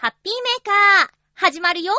ハッピーメーカー、始まるよ。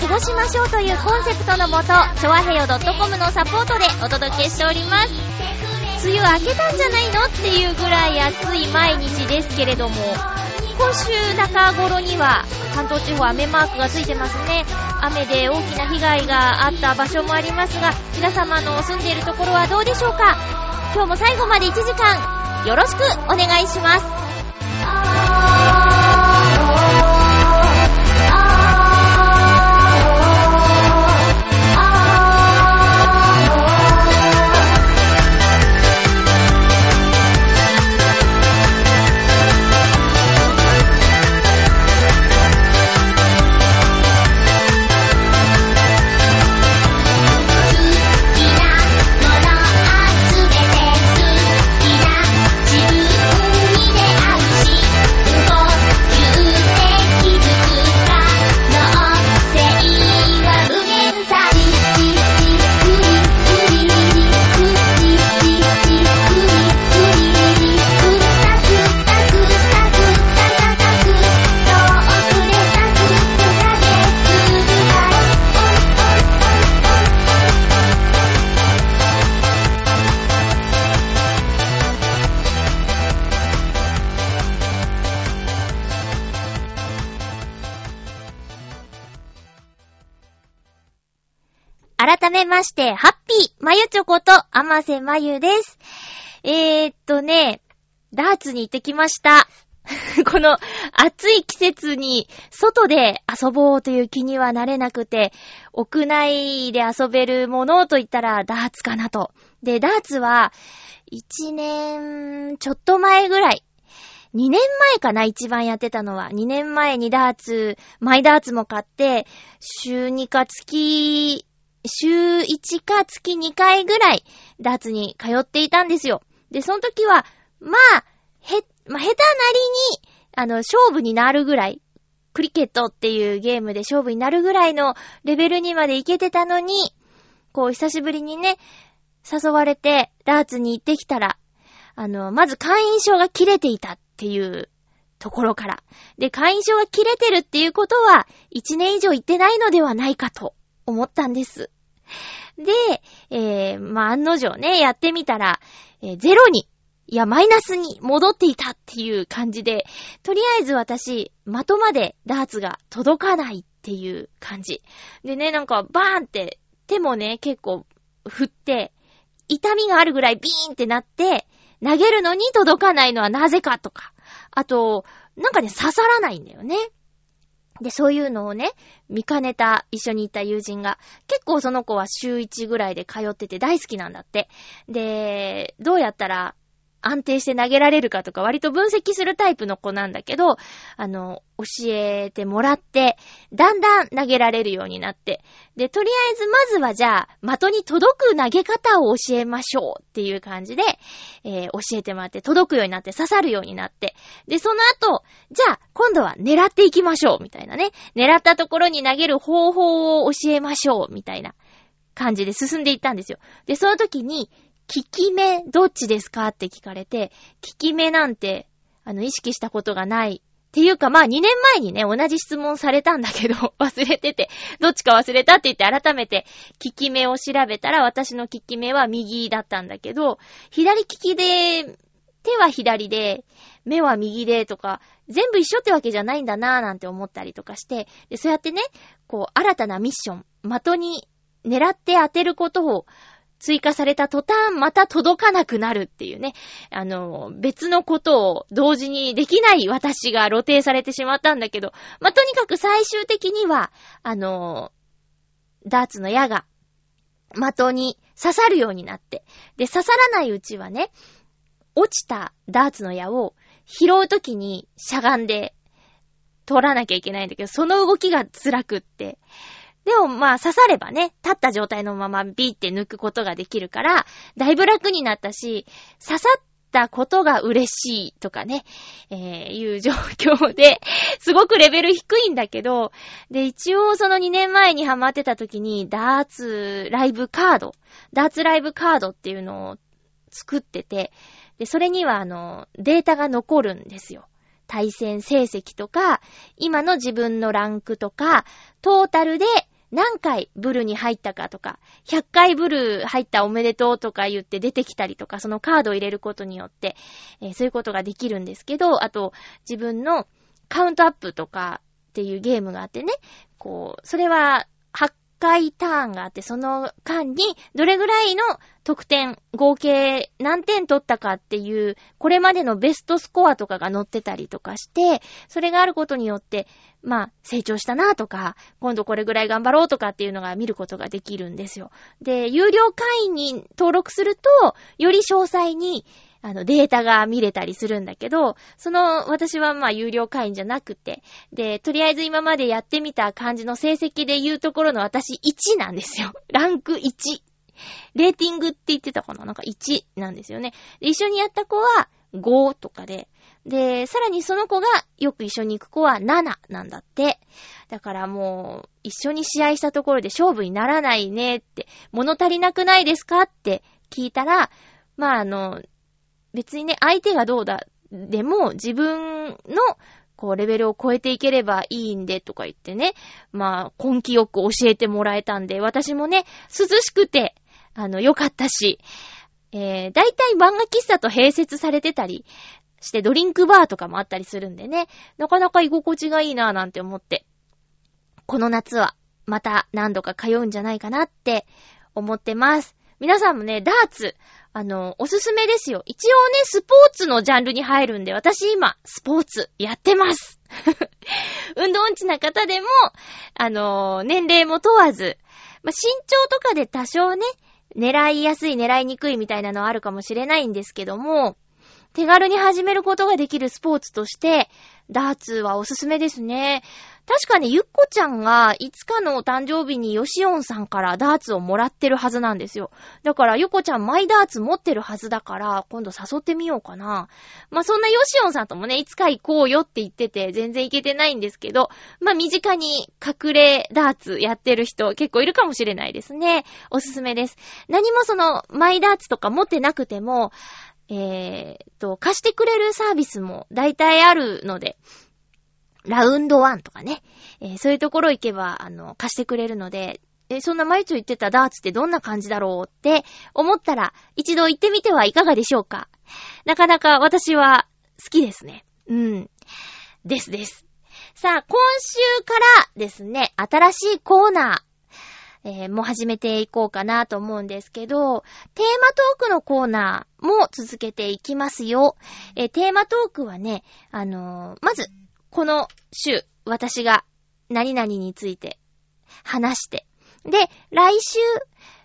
過ごしましょうというコンセプトのもと、ちょわへよ .com のサポートでお届けしております。梅雨明けたんじゃないのっていうぐらい暑い毎日ですけれども、今週中頃には関東地方雨マークがついてますね。雨で大きな被害があった場所もありますが、皆様の住んでいるところはどうでしょうか？今日も最後まで1時間、よろしくお願いします。して、ハッピーまゆちょこと、あませまゆです。えー、っとね、ダーツに行ってきました。この暑い季節に外で遊ぼうという気にはなれなくて、屋内で遊べるものと言ったらダーツかなと。で、ダーツは1年ちょっと前ぐらい。2年前かな一番やってたのは。2年前にダーツ、マイダーツも買って、週2か月、週1か月2回ぐらいダーツに通っていたんですよ。で、その時は、まあ、へ、まあ、下手なりに、あの、勝負になるぐらい、クリケットっていうゲームで勝負になるぐらいのレベルにまでいけてたのに、こう、久しぶりにね、誘われて、ダーツに行ってきたら、あの、まず会員証が切れていたっていうところから。で、会員証が切れてるっていうことは、1年以上行ってないのではないかと思ったんです。で、えー、まあ、案の定ね、やってみたら、えーゼロに、いや、マイナスに戻っていたっていう感じで、とりあえず私、的までダーツが届かないっていう感じ。でね、なんか、バーンって、手もね、結構、振って、痛みがあるぐらいビーンってなって、投げるのに届かないのはなぜかとか。あと、なんかね、刺さらないんだよね。で、そういうのをね、見かねた一緒に行った友人が、結構その子は週1ぐらいで通ってて大好きなんだって。で、どうやったら安定して投げられるかとか割と分析するタイプの子なんだけど、あの、教えてもらって、だんだん投げられるようになって、で、とりあえずまずはじゃあ、的に届く投げ方を教えましょうっていう感じで、えー教えてもらって、届くようになって、刺さるようになって、で、その後、じゃあ、今度は狙っていきましょうみたいなね。狙ったところに投げる方法を教えましょうみたいな感じで進んでいったんですよ。で、その時に、効き目どっちですか？って聞かれて、効き目なんて、あの、意識したことがない。っていうか、まあ、2年前にね、同じ質問されたんだけど、忘れてて、どっちか忘れたって言って改めて、効き目を調べたら、私の効き目は右だったんだけど、左利きで、手は左で、目は右でとか、全部一緒ってわけじゃないんだなぁなんて思ったりとかして、で、そうやってね、こう、新たなミッション、的に狙って当てることを追加された途端、また届かなくなるっていうね。あの、別のことを同時にできない私が露呈されてしまったんだけど、まあ、とにかく最終的には、あの、ダーツの矢が、的に刺さるようになって。で、刺さらないうちはね、落ちたダーツの矢を拾うときにしゃがんで取らなきゃいけないんだけど、その動きが辛くって。でもまあ刺さればね、立った状態のままビーって抜くことができるから、だいぶ楽になったし、刺さったことが嬉しいとかね、えー、いう状況で、すごくレベル低いんだけど、で、一応その2年前にハマってた時に、ダーツライブカード、ダーツライブカードっていうのを作ってて、で、それにはあの、データが残るんですよ。対戦成績とか、今の自分のランクとか、トータルで何回ブルに入ったかとか、100回ブル入ったおめでとうとか言って出てきたりとか、そのカードを入れることによって、えー、そういうことができるんですけど、あと、自分のカウントアップとかっていうゲームがあってね、こう、それは回ターンがあって、その間にどれぐらいの得点、合計何点取ったかっていう、これまでのベストスコアとかが載ってたりとかして、それがあることによって、まあ、成長したなとか、今度これぐらい頑張ろうとかっていうのが見ることができるんですよ。で、有料会員に登録すると、より詳細に、あの、データが見れたりするんだけど、その、私はまあ、有料会員じゃなくて、で、とりあえず今までやってみた感じの成績で言うところの私1なんですよ。ランク1。レーティングって言ってたかな？なんか1なんですよね。で、一緒にやった子は5とかで、で、さらにその子がよく一緒に行く子は7なんだって。だからもう、一緒に試合したところで勝負にならないねって、物足りなくないですかって聞いたら、まああの、別にね、相手がどうだ、でも自分のこう、レベルを超えていければいいんで、とか言ってね。まあ、根気よく教えてもらえたんで、私もね、涼しくて、あの、良かったし、えー、大体漫画喫茶と併設されてたりして、ドリンクバーとかもあったりするんでね、なかなか居心地がいいなぁなんて思って、この夏は、また何度か通うんじゃないかなって思ってます。皆さんもね、ダーツ、あの、おすすめですよ。一応ね、スポーツのジャンルに入るんで、私今、スポーツやってます。運動音痴な方でも、あの、年齢も問わず、ま、身長とかで多少ね、狙いやすい、狙いにくいみたいなのはあるかもしれないんですけども、手軽に始めることができるスポーツとして、ダーツはおすすめですね。確かにゆっこちゃんがいつかのお誕生日にヨシオンさんからダーツをもらってるはずなんですよ。だからゆっこちゃんマイダーツ持ってるはずだから、今度誘ってみようかな。まあ、そんなヨシオンさんともね、いつか行こうよって言ってて、全然行けてないんですけど、まあ、身近に隠れダーツやってる人結構いるかもしれないですね。おすすめです。何もその、マイダーツとか持ってなくても、えー、と、貸してくれるサービスも大体あるので、ラウンドワンとかね、えー、そういうところ行けば、あの、貸してくれるので、えそんな毎日言ってたダーツってどんな感じだろうって思ったら、一度行ってみてはいかがでしょうか。なかなか私は好きですね。うん。ですです。さあ、今週からですね、新しいコーナー、えー、もう始めていこうかなと思うんですけど、テーマトークのコーナーも続けていきますよ。えー、テーマトークはね、あのー、まず、この週、私が何々について話して、で、来週、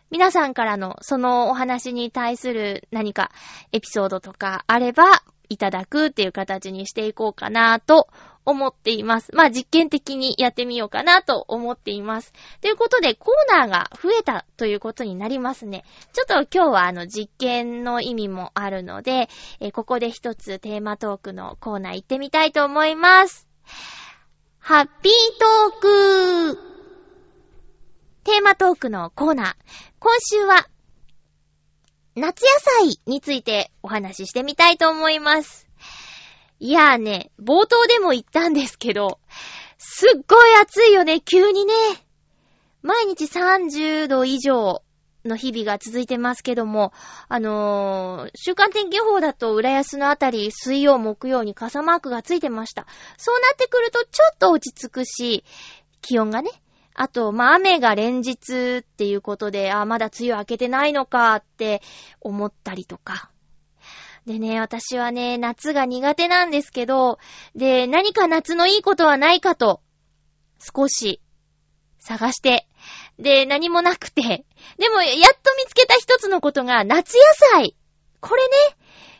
皆さんからのそのお話に対する何かエピソードとかあればいただくっていう形にしていこうかなと思っています。まあ実験的にやってみようかなと思っています。ということでコーナーが増えたということになりますね。ちょっと今日はあの実験の意味もあるので、え、ここで一つテーマトークのコーナー行ってみたいと思います。ハッピートークテーマトークのコーナー。今週は夏野菜についてお話ししてみたいと思います。いやーね、冒頭でも言ったんですけど、すっごい暑いよね、急にね。毎日30度以上の日々が続いてますけども、あのー、週間天気予報だと浦安のあたり、水曜、木曜に傘マークがついてました。そうなってくるとちょっと落ち着くし、気温がね、あと、まあ、雨が連日っていうことで、あ、まだ梅雨明けてないのかって思ったりとか。でね、私はね、夏が苦手なんですけど、で、何か夏のいいことはないかと、少し探して、で、何もなくて、でも、やっと見つけた一つのことが、夏野菜これ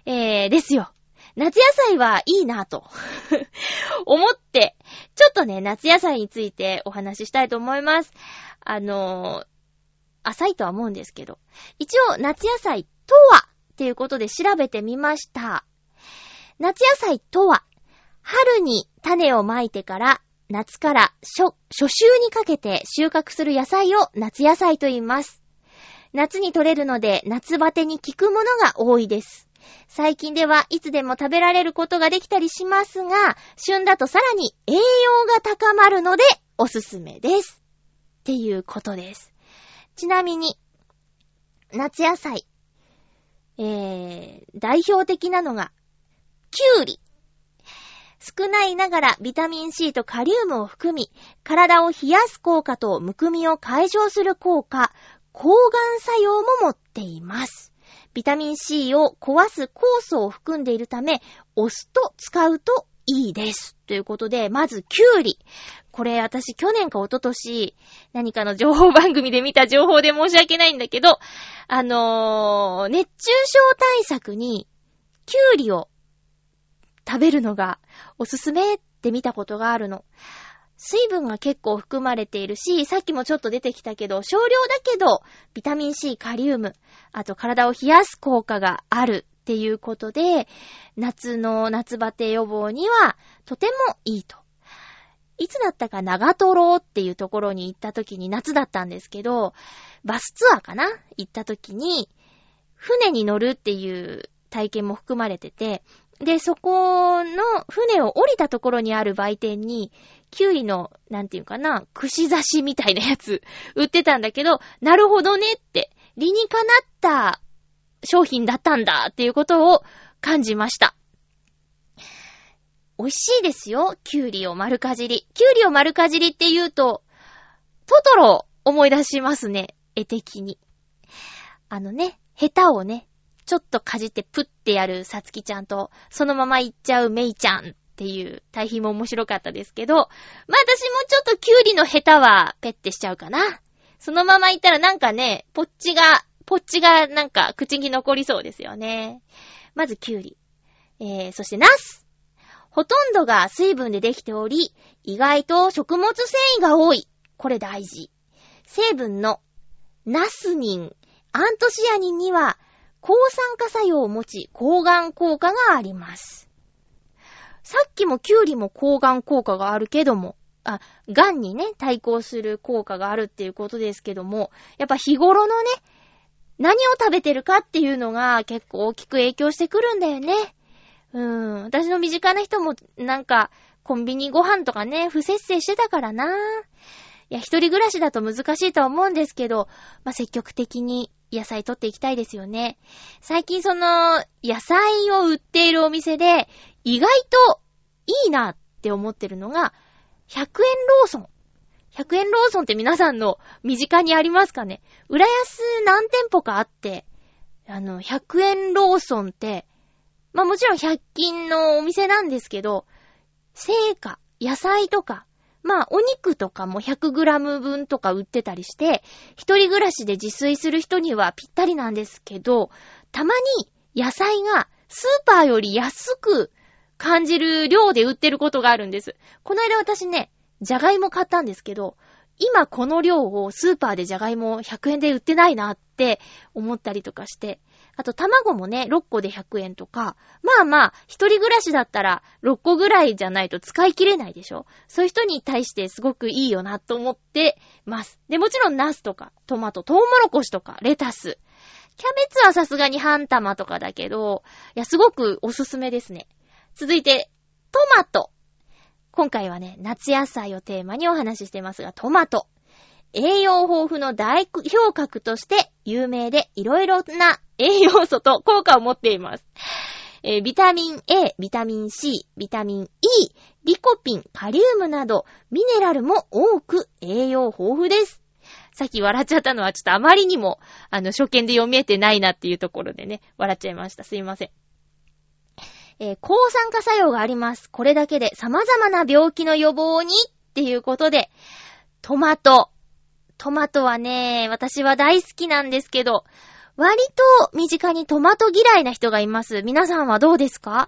ね、えー、ですよ。夏野菜はいいなと 思って、ちょっとね、夏野菜についてお話ししたいと思います。あのー、浅いとは思うんですけど、一応夏野菜とはっていうことで調べてみました。夏野菜とは、春に種をまいてから夏から初、初秋にかけて収穫する野菜を夏野菜と言います。夏に採れるので夏バテに効くものが多いです。最近ではいつでも食べられることができたりしますが、旬だとさらに栄養が高まるのでおすすめです。っていうことです。ちなみに、夏野菜。えー、代表的なのが、きゅうり。少ないながらビタミン C とカリウムを含み、体を冷やす効果とむくみを解消する効果、抗がん作用も持っています。ビタミン C を壊す酵素を含んでいるため、お酢と使うといいです。ということで、まず、キュウリ。これ、私、去年か一昨年、何かの情報番組で見た情報で申し訳ないんだけど、あのー、熱中症対策に、キュウリを食べるのがおすすめって見たことがあるの。水分が結構含まれているし、さっきもちょっと出てきたけど、少量だけど、ビタミン C、カリウム、あと体を冷やす効果があるっていうことで、夏の夏バテ予防にはとてもいいと。いつだったか長瀞っていうところに行った時に夏だったんですけど、バスツアーかな？行った時に、船に乗るっていう体験も含まれてて、で、そこの船を降りたところにある売店に、キュウリの、なんていうかな、串刺しみたいなやつ 売ってたんだけど、なるほどねって、理にかなった商品だったんだっていうことを感じました。美味しいですよ、キュウリを丸かじり。キュウリを丸かじりって言うと、トトロ思い出しますね、絵的に。あのね、ヘタをね、ちょっとかじってプッてやるさつきちゃんと、そのまま行っちゃうめいちゃんっていう対比も面白かったですけど、まあ私もちょっとキュウリのヘタはペッてしちゃうかな。そのまま行ったらなんかね、ポッチが、ポッチがなんか口に残りそうですよね。まずキュウリ。えー、そしてナス。ほとんどが水分でできており、意外と食物繊維が多い。これ大事。成分のナスニン、アントシアニンには抗酸化作用を持ち、抗がん効果があります。さっきもキュウリも抗がん効果があるけども、あ、癌にね、対抗する効果があるっていうことですけども、やっぱ日頃のね、何を食べてるかっていうのが結構大きく影響してくるんだよね。うん。私の身近な人もなんか、コンビニご飯とかね、不節制してたからな。いや、一人暮らしだと難しいとは思うんですけど、まあ、積極的に野菜取っていきたいですよね。最近その、野菜を売っているお店で、意外といいなって思ってるのが、100円ローソン。100円ローソンって皆さんの身近にありますかね？浦安何店舗かあって、あの、100円ローソンって、まあもちろん100均のお店なんですけど、成果、野菜とか、まあ、お肉とかも 100g 分とか売ってたりして、一人暮らしで自炊する人にはぴったりなんですけど、たまに野菜がスーパーより安く感じる量で売ってることがあるんです。この間私ね、じゃがいも買ったんですけど、今この量をスーパーでじゃがいも100円で売ってないなって思ったりとかして、あと卵もね、6個で100円とか、まあまあ、一人暮らしだったら6個ぐらいじゃないと使い切れないでしょそういう人に対してすごくいいよなと思ってます。で、もちろんナスとか、トマト、トウモロコシとか、レタス。キャベツはさすがに半玉とかだけど、いや、すごくおすすめですね。続いて、トマト。今回はね、夏野菜をテーマにお話ししてますが、トマト。栄養豊富の代表格として有名でいろいろな栄養素と効果を持っています。えービタミン A、ビタミン C、ビタミン E、リコピン、カリウムなど、ミネラルも多く栄養豊富です。さっき笑っちゃったのはちょっとあまりにも、あの、初見で読み得てないなっていうところでね、笑っちゃいました。すいません。えー抗酸化作用があります。これだけで様々な病気の予防にっていうことで、トマト。トマトはね、私は大好きなんですけど、割と身近にトマト嫌いな人がいます。皆さんはどうですか？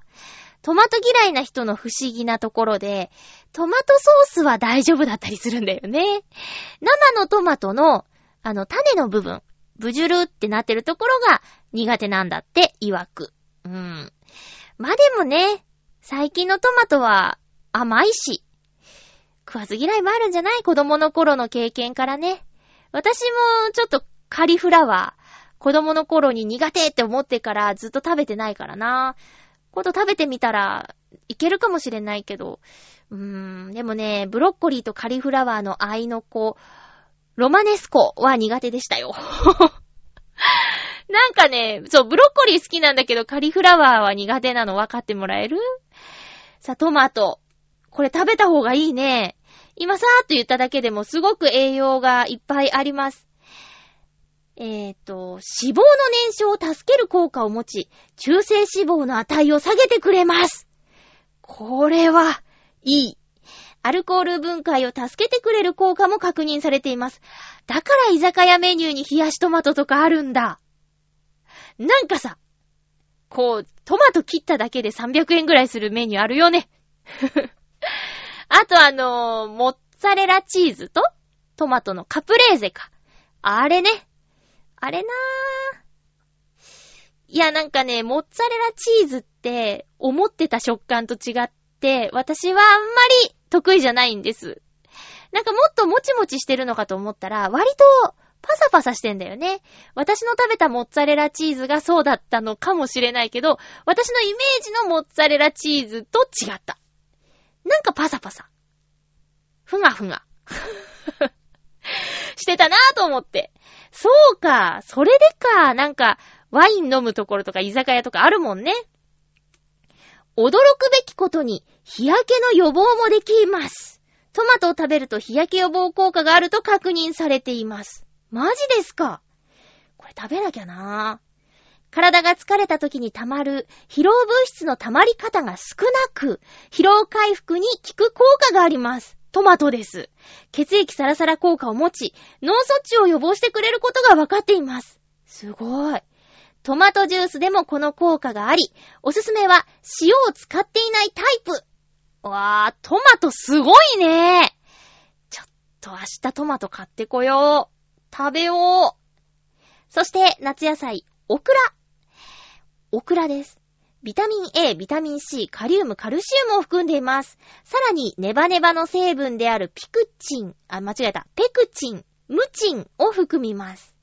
トマト嫌いな人の不思議なところで、トマトソースは大丈夫だったりするんだよね。生のトマトの、あの、種の部分、ブジュルってなってるところが苦手なんだって、曰く。うん。まあでもね、最近のトマトは甘いし、食わず嫌いもあるんじゃない？子供の頃の経験からね。私もちょっとカリフラワー、子供の頃に苦手って思ってからずっと食べてないからな。こと食べてみたらいけるかもしれないけど、うーん、でもね、ブロッコリーとカリフラワーの愛の子、ロマネスコは苦手でしたよ。なんかね、そう、ブロッコリー好きなんだけど、カリフラワーは苦手なの分かってもらえる？さあ、トマト。これ食べた方がいいね。今さーっと言っただけでもすごく栄養がいっぱいあります。えっ、と、脂肪の燃焼を助ける効果を持ち、中性脂肪の値を下げてくれます。これは、いい。アルコール分解を助けてくれる効果も確認されています。だから居酒屋メニューに冷やしトマトとかあるんだ。なんかさ、こう、トマト切っただけで300円ぐらいするメニューあるよね。あとあのーモッツァレラチーズとトマトのカプレーゼか。あれね。あれなぁ。いや、なんかね、モッツァレラチーズって思ってた食感と違って、私はあんまり得意じゃないんです。なんかもっともちもちしてるのかと思ったら、割とパサパサしてんだよね。私の食べたモッツァレラチーズがそうだったのかもしれないけど、私のイメージのモッツァレラチーズと違った。なんかパサパサ。ふがふが。してたなぁと思って。そうか、それでか、なんか、ワイン飲むところとか居酒屋とかあるもんね。驚くべきことに、日焼けの予防もできます。トマトを食べると日焼け予防効果があると確認されています。マジですかこれ食べなきゃなぁ体が疲れた時に溜まる疲労物質の溜まり方が少なく、疲労回復に効く効果があります。トマトです。血液サラサラ効果を持ち、脳卒中を予防してくれることが分かっています。すごい。トマトジュースでもこの効果があり、おすすめは塩を使っていないタイプ。わー、トマトすごいね。ちょっと明日トマト買ってこよう。食べよう。そして夏野菜、オクラ。オクラです。ビタミン A、ビタミン C、カリウム、カルシウムを含んでいます。さらに、ネバネバの成分であるピクチン、あ、間違えた、ペクチン、ムチンを含みます。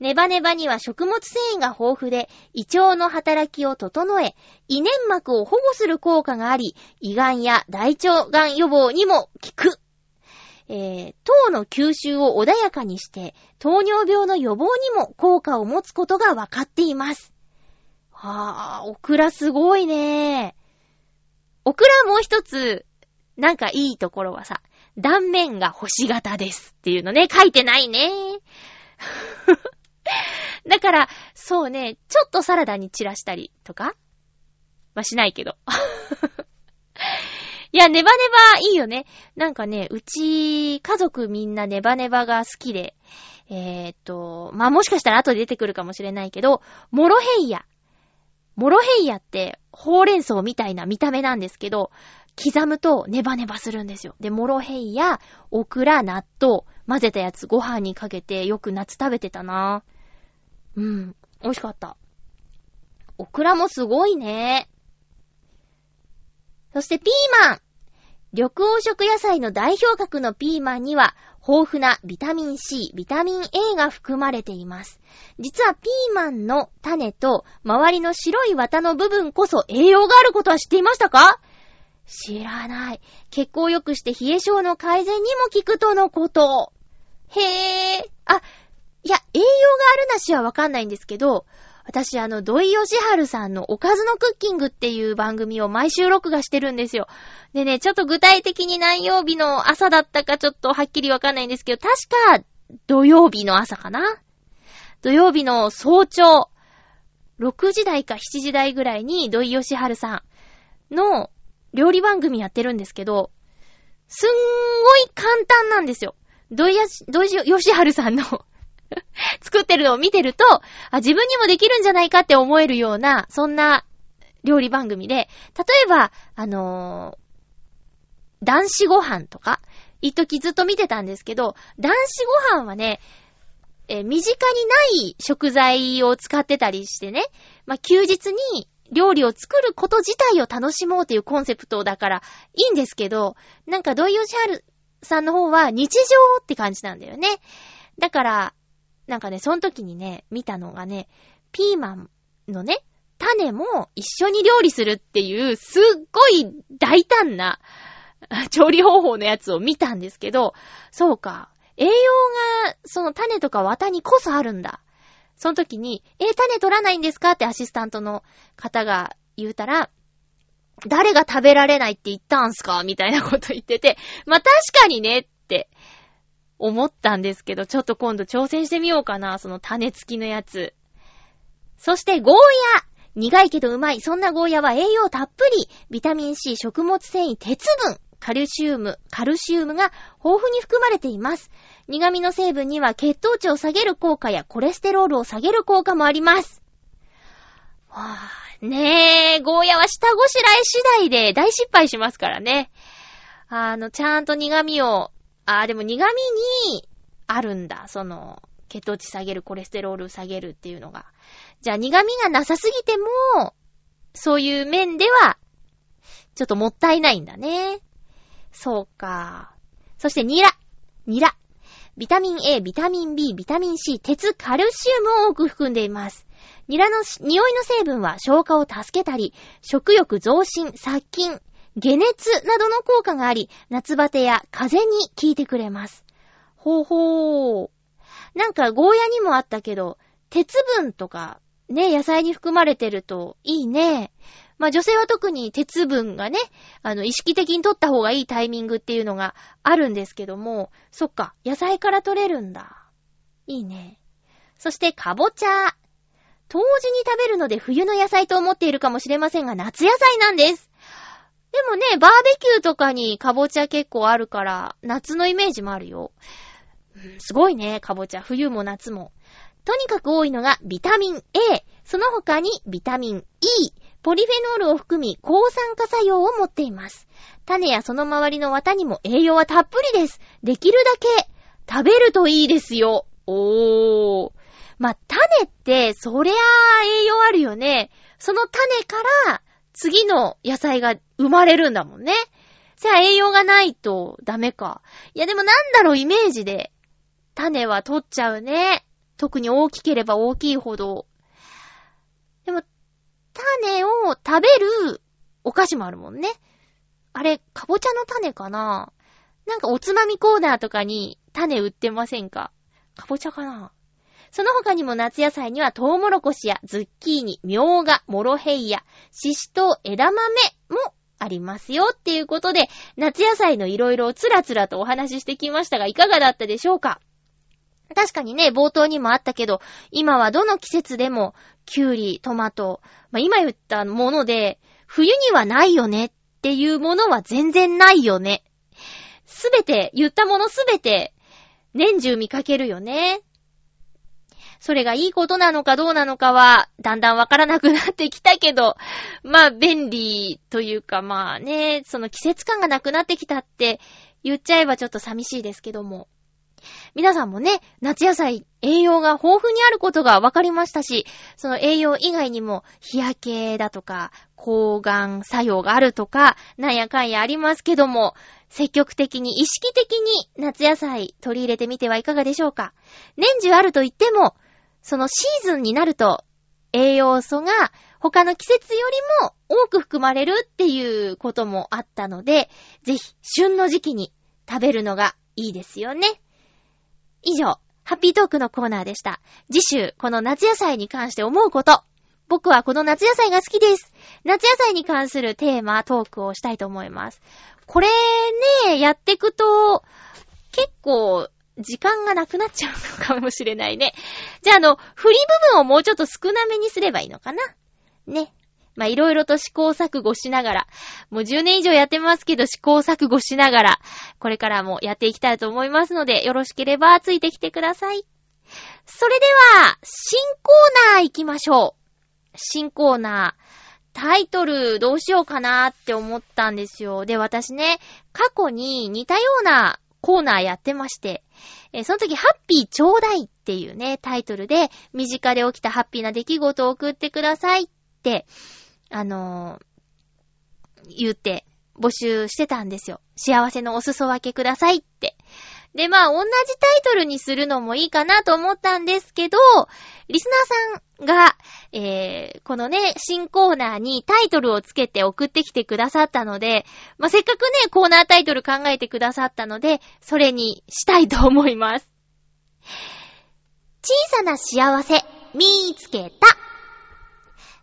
ネバネバには食物繊維が豊富で、胃腸の働きを整え、胃粘膜を保護する効果があり、胃がんや大腸がん予防にも効く。えー、糖の吸収を穏やかにして、糖尿病の予防にも効果を持つことが分かっています。はぁ、オクラすごいね。オクラもう一つ、なんかいいところはさ、断面が星型ですっていうのね、書いてないね。だから、そうね、ちょっとサラダに散らしたりとかまあ、しないけど。いや、ネバネバいいよね。なんかね、うち、家族みんなネバネバが好きで、えーっと、まあ、もしかしたら後で出てくるかもしれないけど、モロヘイヤ。モロヘイヤって、ほうれん草みたいな見た目なんですけど、刻むとネバネバするんですよ。で、モロヘイヤ、オクラ、納豆、混ぜたやつご飯にかけてよく夏食べてたな。うん、美味しかった。オクラもすごいね。そしてピーマン緑黄色野菜の代表格のピーマンには、豊富なビタミン C、ビタミン A が含まれています。実はピーマンの種と周りの白い綿の部分こそ栄養があることは知っていましたか？知らない。血行を良くして冷え症の改善にも効くとのこと。へえ。あ、いや、栄養があるなしはわかんないんですけど、私あの、土井義治さんのおかずのクッキングっていう番組を毎週録画してるんですよ。でね、ちょっと具体的に何曜日の朝だったかちょっとはっきりわかんないんですけど、確か土曜日の朝かな？土曜日の早朝、6時台か7時台ぐらいに土井義治さんの料理番組やってるんですけど、すんごい簡単なんですよ。土井、義治さんの 作ってるのを見てると、あ、自分にもできるんじゃないかって思えるような、そんな料理番組で、例えば、あのー、男子ご飯とか、一時ずっと見てたんですけど、男子ご飯はね、え身近にない食材を使ってたりしてね、まあ、休日に料理を作ること自体を楽しもうというコンセプトだからいいんですけど、なんか土井義治さんの方は日常って感じなんだよね。だから、なんかね、その時にね、見たのがね、ピーマンのね、種も一緒に料理するっていう、すっごい大胆な 調理方法のやつを見たんですけど、そうか。栄養が、その種とか綿にこそあるんだ。その時に、え、種取らないんですか？ってアシスタントの方が言うたら、誰が食べられないって言ったんすか？みたいなこと言ってて、まあ、確かにねって思ったんですけど、ちょっと今度挑戦してみようかな、その種付きのやつ。そして、ゴーヤ苦いけどうまい。そんなゴーヤは栄養たっぷり。ビタミン C、食物繊維、鉄分、カルシウム、カルシウムが豊富に含まれています。苦味の成分には血糖値を下げる効果やコレステロールを下げる効果もあります。わぁ、ねえ、ゴーヤは下ごしらえ次第で大失敗しますからね。あの、ちゃんと苦味を、あーでも苦味にあるんだ。その、血糖値下げる、コレステロール下げるっていうのが。じゃあ苦味がなさすぎても、そういう面では、ちょっともったいないんだね。そうか。そしてニラ。ニラ。ビタミン A、ビタミン B、ビタミン C、鉄、カルシウムを多く含んでいます。ニラの匂いの成分は消化を助けたり、食欲増進、殺菌、解熱などの効果があり、夏バテや風邪に効いてくれます。ほうほー。なんかゴーヤにもあったけど、鉄分とか、ね、野菜に含まれてるといいね。まあ女性は特に鉄分がね、あの、意識的に取った方がいいタイミングっていうのがあるんですけども、そっか、野菜から取れるんだ。いいね。そして、かぼちゃ。当時に食べるので冬の野菜と思っているかもしれませんが、夏野菜なんです。でもね、バーベキューとかにかぼちゃ結構あるから、夏のイメージもあるよ。すごいね、かぼちゃ。冬も夏も。とにかく多いのがビタミン A。その他にビタミン E。ポリフェノールを含み、抗酸化作用を持っています。種やその周りの綿にも栄養はたっぷりです。できるだけ食べるといいですよ。おー。まあ、種って、そりゃあ栄養あるよね。その種から次の野菜が生まれるんだもんね。じゃあ栄養がないとダメか。いやでもなんだろうイメージで。種は取っちゃうね。特に大きければ大きいほど。でも、種を食べるお菓子もあるもんね。あれ、かぼちゃの種かななんかおつまみコーナーとかに種売ってませんか？かぼちゃかなその他にも夏野菜にはトウモロコシやズッキーニ、みょうが、モロヘイヤ、シシトウ、枝豆もありますよっていうことで、夏野菜のいろいろをつらつらとお話ししてきましたが、いかがだったでしょうか？確かにね、冒頭にもあったけど、今はどの季節でも、キュウリ、トマト、まあ、今言ったもので、冬にはないよねっていうものは全然ないよね。すべて、言ったものすべて、年中見かけるよね。それがいいことなのかどうなのかは、だんだんわからなくなってきたけど、まあ、便利というか、まあね、その季節感がなくなってきたって言っちゃえばちょっと寂しいですけども。皆さんもね、夏野菜、栄養が豊富にあることが分かりましたし、その栄養以外にも、日焼けだとか、抗がん作用があるとか、なんやかんやありますけども、積極的に意識的に夏野菜取り入れてみてはいかがでしょうか。年中あると言っても、そのシーズンになると、栄養素が他の季節よりも多く含まれるっていうこともあったので、ぜひ旬の時期に食べるのがいいですよね。以上、ハッピートークのコーナーでした。次週、この夏野菜に関して思うこと。僕はこの夏野菜が好きです。夏野菜に関するテーマ、トークをしたいと思います。これね、やってくと、結構、時間がなくなっちゃうのかもしれないね。じゃあ、あの、振り部分をもうちょっと少なめにすればいいのかな？ね。まあ、いろいろと試行錯誤しながら、もう10年以上やってますけど、試行錯誤しながら、これからもやっていきたいと思いますので、よろしければついてきてください。それでは、新コーナー行きましょう。新コーナー。タイトルどうしようかなって思ったんですよ。で、私ね、過去に似たようなコーナーやってまして、えーその時、ハッピーちょうだいっていうね、タイトルで、身近で起きたハッピーな出来事を送ってくださいって、あのー言って、募集してたんですよ。幸せのお裾分けくださいって。で、まあ、同じタイトルにするのもいいかなと思ったんですけど、リスナーさんが、えー、このね、新コーナーにタイトルをつけて送ってきてくださったので、まあ、せっかくね、コーナータイトル考えてくださったので、それにしたいと思います。小さな幸せ、見ーつけた。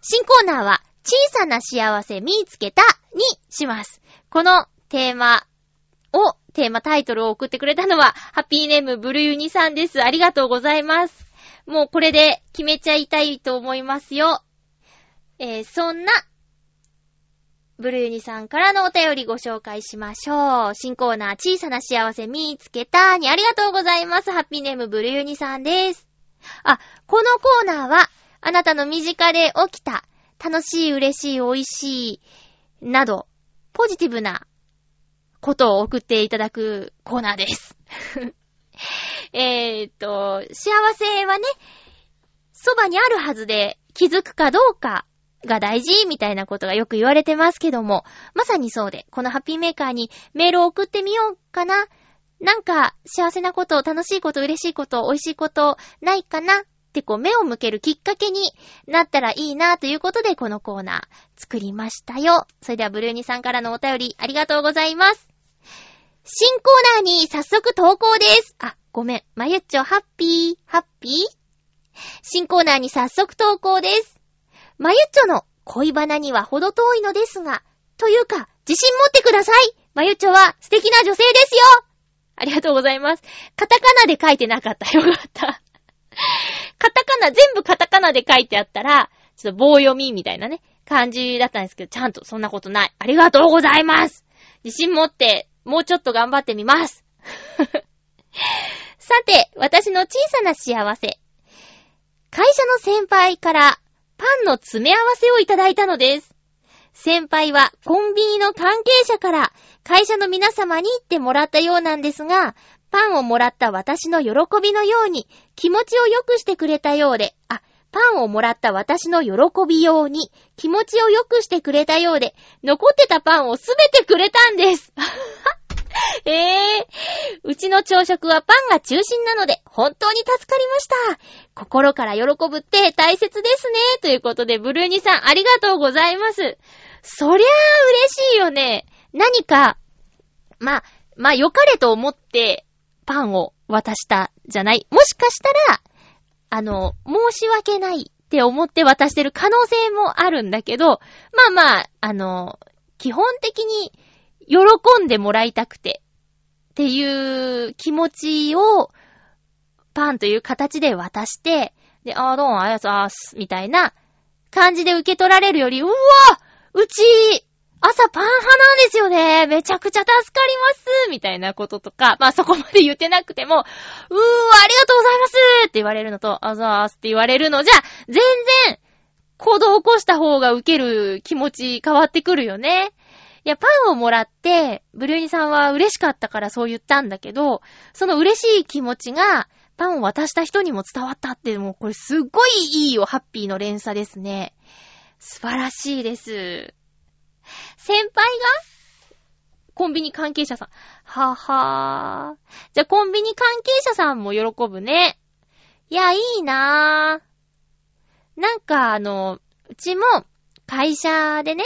新コーナーは、小さな幸せ見つけたにします。このテーマを、テーマタイトルを送ってくれたのは、ハッピーネームブルユニさんです。ありがとうございます。もうこれで決めちゃいたいと思いますよ。えー、そんな、ブルユニさんからのお便りご紹介しましょう。新コーナー、小さな幸せ見つけたにありがとうございます。ハッピーネームブルユニさんです。あ、このコーナーは、あなたの身近で起きた、楽しい、嬉しい、美味しい、など、ポジティブなことを送っていただくコーナーです。えっと、幸せはね、そばにあるはずで気づくかどうかが大事みたいなことがよく言われてますけども、まさにそうで、このハッピーメーカーにメールを送ってみようかな。なんか幸せなこと、楽しいこと、嬉しいこと、美味しいことないかなってこう目を向けるきっかけになったらいいなということでこのコーナー作りましたよ。それではブルーニさんからのお便りありがとうございます。新コーナーに早速投稿です。あ、ごめん。まゆっちょハッピー、ハッピー？新コーナーに早速投稿です。まゆっちょの恋バナには程遠いのですが、というか、自信持ってくださいまゆっちょは素敵な女性ですよありがとうございます。カタカナで書いてなかった。よかった。カタカナ、全部カタカナで書いてあったら、ちょっと棒読みみたいなね、感じだったんですけど、ちゃんとそんなことない。ありがとうございます自信持って、もうちょっと頑張ってみます。さて、私の小さな幸せ。会社の先輩からパンの詰め合わせをいただいたのです。先輩はコンビニの関係者から会社の皆様に言ってもらったようなんですが、パンをもらった私の喜びのように気持ちを良くしてくれたようで、あ、パンをもらった私の喜びように気持ちを良くしてくれたようで、残ってたパンをすべてくれたんです。え えー、うちの朝食はパンが中心なので、本当に助かりました。心から喜ぶって大切ですね。ということで、ブルーニさんありがとうございます。そりゃあ嬉しいよね。何か、ま、ま、良かれと思って、パンを渡したじゃない。もしかしたら、あの、申し訳ないって思って渡してる可能性もあるんだけど、まあまあ、あの、基本的に喜んでもらいたくてっていう気持ちをパンという形で渡して、で、あーどうもありがとうございます、みたいな感じで受け取られるより、うわうち、朝パン派なんですよね。めちゃくちゃ助かります。みたいなこととか、まあそこまで言ってなくても、うーわ、ありがとうございますって言われるのと、あざーすって言われるのじゃ、全然、行動を起こした方が受ける気持ち変わってくるよね。いや、パンをもらって、ブルーニさんは嬉しかったからそう言ったんだけど、その嬉しい気持ちが、パンを渡した人にも伝わったって、もうこれすっごいいいよ、ハッピーの連鎖ですね。素晴らしいです。先輩がコンビニ関係者さん。ははー。じゃあコンビニ関係者さんも喜ぶね。いや、いいなぁ。なんかあの、うちも会社でね、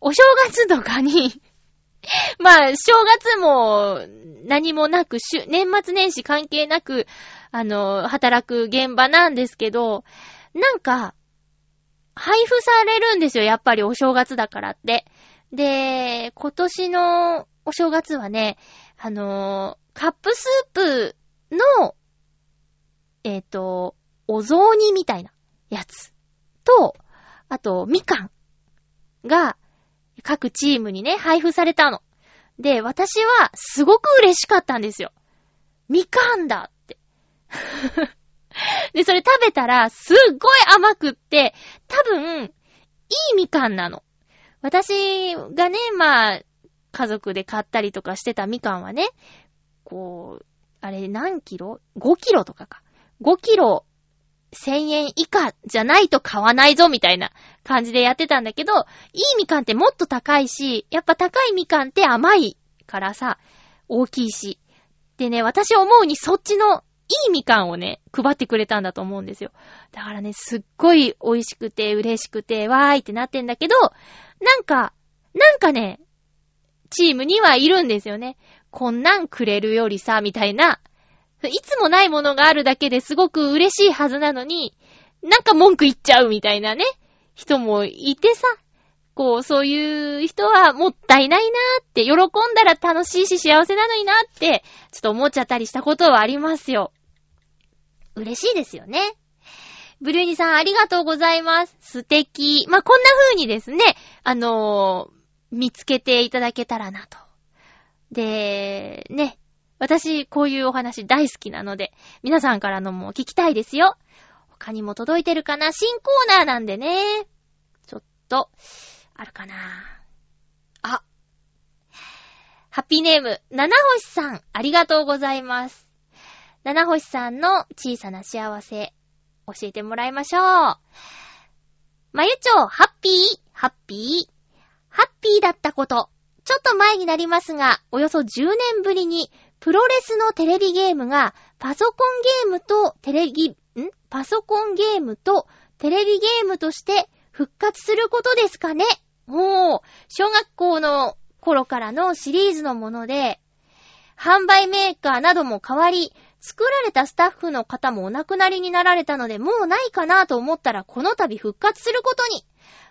お正月とかに まあ、正月も何もなく、年末年始関係なく、あの、働く現場なんですけど、なんか、配布されるんですよ、やっぱりお正月だからって。で、今年のお正月はね、あのーカップスープの、えっ、と、お雑煮みたいなやつと、あと、みかんが各チームにね、配布されたの。で、私はすごく嬉しかったんですよ。みかんだって。で、それ食べたらすっごい甘くって、多分、いいみかんなの。私がね、まあ、家族で買ったりとかしてたみかんはね、こう、あれ何キロ ?5 キロとかか。5キロ1000円以下じゃないと買わないぞみたいな感じでやってたんだけど、いいみかんってもっと高いし、やっぱ高いみかんって甘いからさ、大きいし。でね、私思うにそっちのいいみかんをね、配ってくれたんだと思うんですよ。だからね、すっごい美味しくて嬉しくて、わーいってなってんだけど、なんか、なんかね、チームにはいるんですよね。こんなんくれるよりさ、みたいな。いつもないものがあるだけですごく嬉しいはずなのに、なんか文句言っちゃうみたいなね、人もいてさ、こう、そういう人はもったいないなーって、喜んだら楽しいし幸せなのになーって、ちょっと思っちゃったりしたことはありますよ。嬉しいですよね。ブルーニさんありがとうございます。素敵。まあ、こんな風にですね、あのー見つけていただけたらなと。で、ね、私、こういうお話大好きなので、皆さんからのも聞きたいですよ。他にも届いてるかな？新コーナーなんでね。ちょっと、あるかな？あ。ハッピーネーム、七星さん、ありがとうございます。七星さんの小さな幸せ、教えてもらいましょう。まゆちょ、ハッピー、ハッピー。ハッピーだったこと。ちょっと前になりますが、およそ10年ぶりに、プロレスのテレビゲームが、パソコンゲームとテレビ、ん？パソコンゲームとテレビゲームとして復活することですかね？もう、小学校の頃からのシリーズのもので、販売メーカーなども変わり、作られたスタッフの方もお亡くなりになられたので、もうないかなと思ったら、この度復活することに。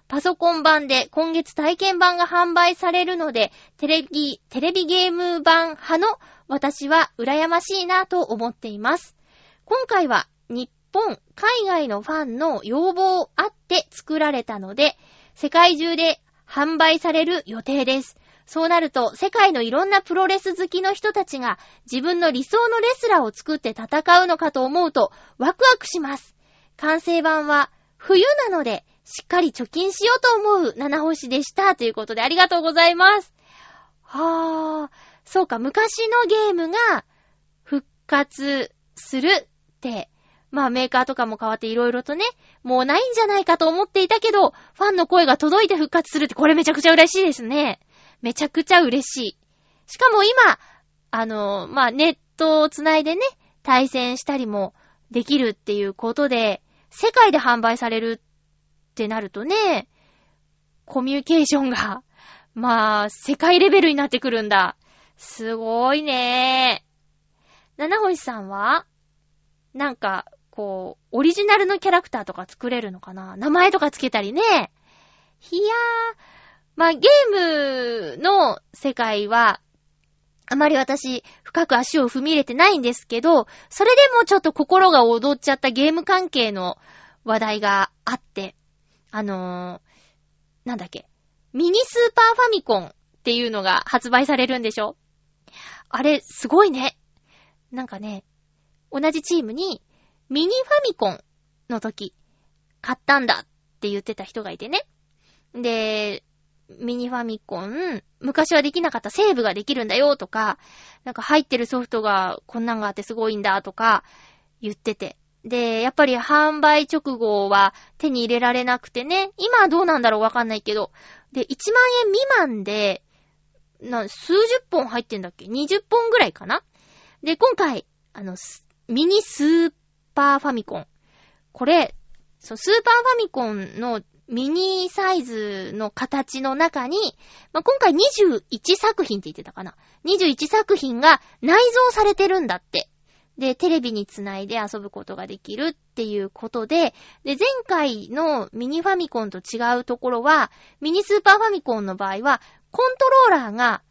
パソコン版で今月体験版が販売されるので、テレビ、テレビゲーム版派の私は羨ましいなと思っています。今回は日本、海外のファンの要望あって作られたので、世界中で販売される予定です。そうなると、世界のいろんなプロレス好きの人たちが自分の理想のレスラーを作って戦うのかと思うとワクワクします。完成版は冬なのでしっかり貯金しようと思う七星でした。ということでありがとうございます。はぁ、そうか、昔のゲームが復活するって、まあメーカーとかも変わっていろいろとね、もうないんじゃないかと思っていたけど、ファンの声が届いて復活するってこれめちゃくちゃ嬉しいですね。めちゃくちゃ嬉しい。しかも今、あの、まあネットをつないでね、対戦したりもできるっていうことで、世界で販売されるってなるとね、コミュニケーションが、まあ、世界レベルになってくるんだ。すごいね七星さんはなんか、こう、オリジナルのキャラクターとか作れるのかな？名前とかつけたりね。いやー、まあ、ゲームの世界は、あまり私、深く足を踏み入れてないんですけど、それでもちょっと心が踊っちゃったゲーム関係の話題があって、あのー、なんだっけ、ミニスーパーファミコンっていうのが発売されるんでしょ？あれ、すごいね。なんかね、同じチームに、ミニファミコンの時、買ったんだって言ってた人がいてね。で、ミニファミコン、昔はできなかったセーブができるんだよとか、なんか入ってるソフトがこんなんがあってすごいんだとか言ってて。で、やっぱり販売直後は手に入れられなくてね、今はどうなんだろうわかんないけど、で、1万円未満で、な、数十本入ってんだっけ ?20 本ぐらいかな？で、今回、あの、ミニスーパーファミコン。これ、そう、スーパーファミコンのミニサイズの形の中に、まあ、今回21作品って言ってたかな。21作品が内蔵されてるんだって。で、テレビにつないで遊ぶことができるっていうことで、で、前回のミニファミコンと違うところは、ミニスーパーファミコンの場合は、コントローラーが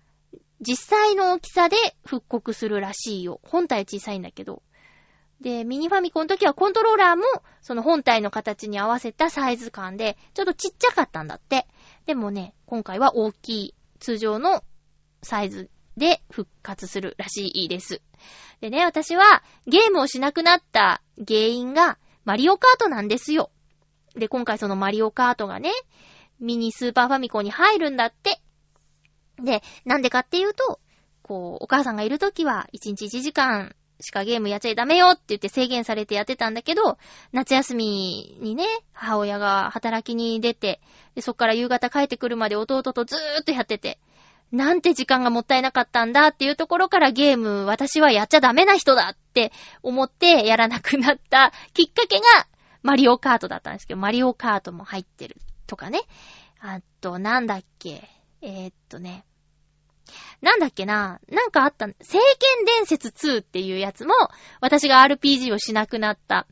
実際の大きさで復刻するらしいよ。本体は小さいんだけど。で、ミニファミコンの時はコントローラーもその本体の形に合わせたサイズ感で、ちょっとちっちゃかったんだって。でもね、今回は大きい通常のサイズで復活するらしいです。でね、私はゲームをしなくなった原因がマリオカートなんですよ。で、今回そのマリオカートがね、ミニスーパーファミコンに入るんだって。で、なんでかっていうと、こう、お母さんがいるときは、1日1時間しかゲームやっちゃダメよって言って制限されてやってたんだけど、夏休みにね、母親が働きに出て、でそっから夕方帰ってくるまで弟とずーっとやってて、なんて時間がもったいなかったんだっていうところからゲーム、私はやっちゃダメな人だって思ってやらなくなったきっかけがマリオカートだったんですけど、マリオカートも入ってるとかね。あと、なんだっけ。えー、っとね。なんだっけな？なんかあった、聖剣伝説2っていうやつも、私が RPG をしなくなった、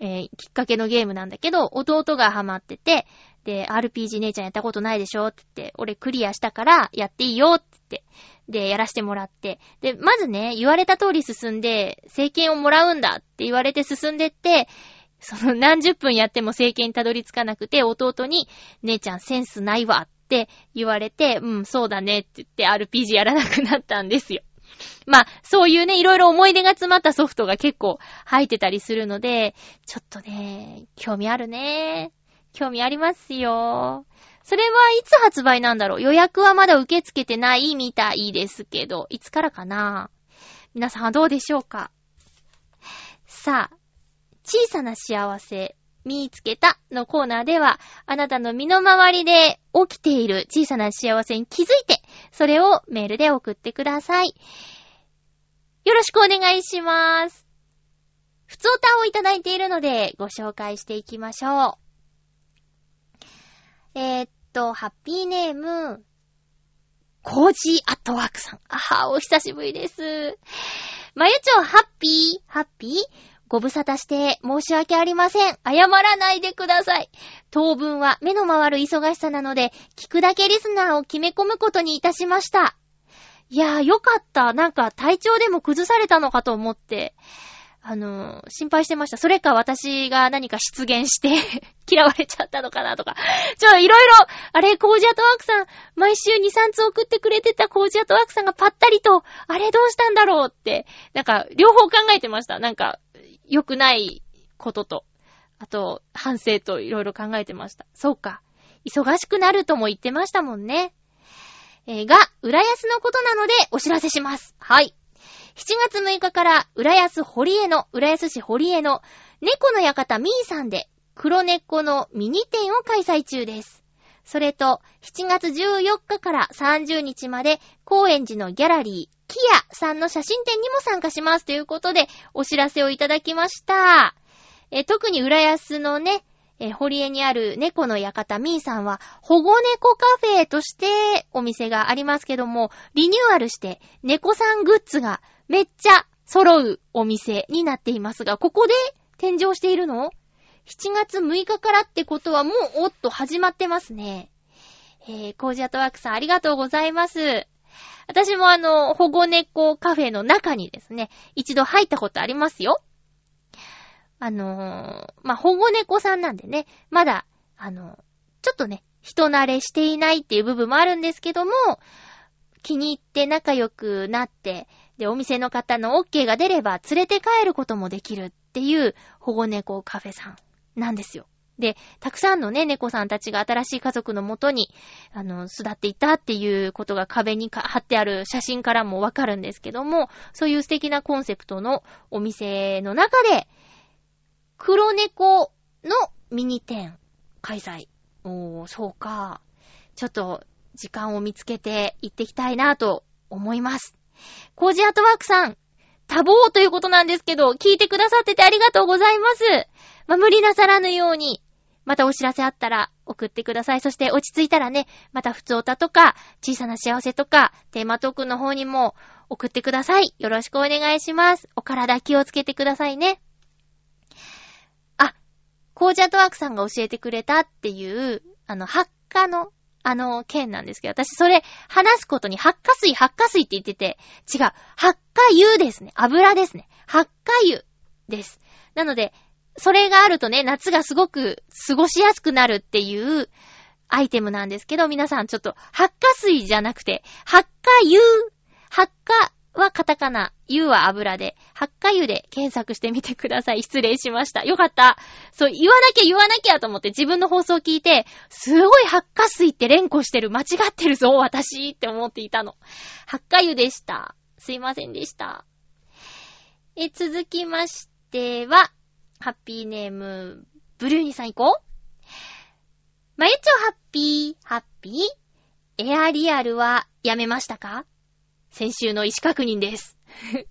えー、きっかけのゲームなんだけど、弟がハマってて、で、RPG 姉ちゃんやったことないでしょ？って言って、俺クリアしたからやっていいよって言って、で、やらしてもらって。で、まずね、言われた通り進んで、聖剣をもらうんだって言われて進んでって、その何十分やっても聖剣にたどり着かなくて、弟に、姉ちゃんセンスないわっって言われて、うん、そうだねって言って RPG やらなくなったんですよ。まあ、そういうね、いろいろ思い出が詰まったソフトが結構入ってたりするので、ちょっとね、興味あるね。興味ありますよ。それはいつ発売なんだろう？予約はまだ受け付けてないみたいですけど、いつからかな？皆さんはどうでしょうか？さあ、小さな幸せ、見つけたのコーナーでは、あなたの身の回りで起きている小さな幸せに気づいて、それをメールで送ってください。よろしくお願いします。普通歌をいただいているので、ご紹介していきましょう。えー、っと、ハッピーネーム、コージーアットワークさん。あは、お久しぶりです。まゆちょ、ハッピー、ハッピー？ご無沙汰して申し訳ありません。謝らないでください。当分は目の回る忙しさなので、聞くだけリスナーを決め込むことにいたしました。いやー、よかった。なんか体調でも崩されたのかと思って、あのー、心配してました。それか私が何か出現して、嫌われちゃったのかなとか。ちょ、いろいろ、あれ、コージアトワークさん、毎週2、3つ送ってくれてたコージアトワークさんがパッタリと、あれどうしたんだろうって、なんか、両方考えてました。なんか、良くないことと、あと、反省といろいろ考えてました。そうか。忙しくなるとも言ってましたもんね。えーが、浦安のことなのでお知らせします。はい。7月6日から、浦安堀江の、浦安市堀江の、猫の館みーさんで、黒猫のミニ展を開催中です。それと、7月14日から30日まで、高円寺のギャラリー、キヤさんの写真展にも参加しますということで、お知らせをいただきました。え特に浦安のね、え堀江にある猫の館みーさんは、保護猫カフェとしてお店がありますけども、リニューアルして猫さんグッズがめっちゃ揃うお店になっていますが、ここで展示をしているの？?7 月6日からってことはもうおっと始まってますね。えー、コージアトワークさんありがとうございます。私もあの、保護猫カフェの中にですね、一度入ったことありますよ。あのーまあ、保護猫さんなんでね、まだ、あの、ちょっとね、人慣れしていないっていう部分もあるんですけども、気に入って仲良くなって、で、お店の方の OK が出れば連れて帰ることもできるっていう保護猫カフェさんなんですよ。で、たくさんのね、猫さんたちが新しい家族のもとに、あの、巣立っていたっていうことが壁に貼ってある写真からもわかるんですけども、そういう素敵なコンセプトのお店の中で、黒猫のミニ展開催。おー、そうか。ちょっと時間を見つけて行ってきたいなと思います。コージアートワークさん、多忙ということなんですけど、聞いてくださっててありがとうございます。まあ、無理なさらぬように、またお知らせあったら送ってください。そして落ち着いたらね、また普通歌とか、小さな幸せとか、テーマトークの方にも送ってください。よろしくお願いします。お体気をつけてくださいね。あ、コージャトワークさんが教えてくれたっていう、あの、発火の、あの、件なんですけど、私それ話すことに発火水、発火水って言ってて、違う、発火油ですね。油ですね。発火油です。なので、それがあるとね、夏がすごく過ごしやすくなるっていうアイテムなんですけど、皆さんちょっと、発火水じゃなくて、発火油、発火はカタカナ、油は油で、発火油で検索してみてください。失礼しました。よかった。そう、言わなきゃ言わなきゃと思って自分の放送を聞いて、すごい発火水って連呼してる。間違ってるぞ、私って思っていたの。発火油でした。すいませんでした。え、続きましては、ハッピーネーム、ブルーニさん行こう。まゆちょハッピー、ハッピー。エアリアルはやめましたか？先週の意思確認です。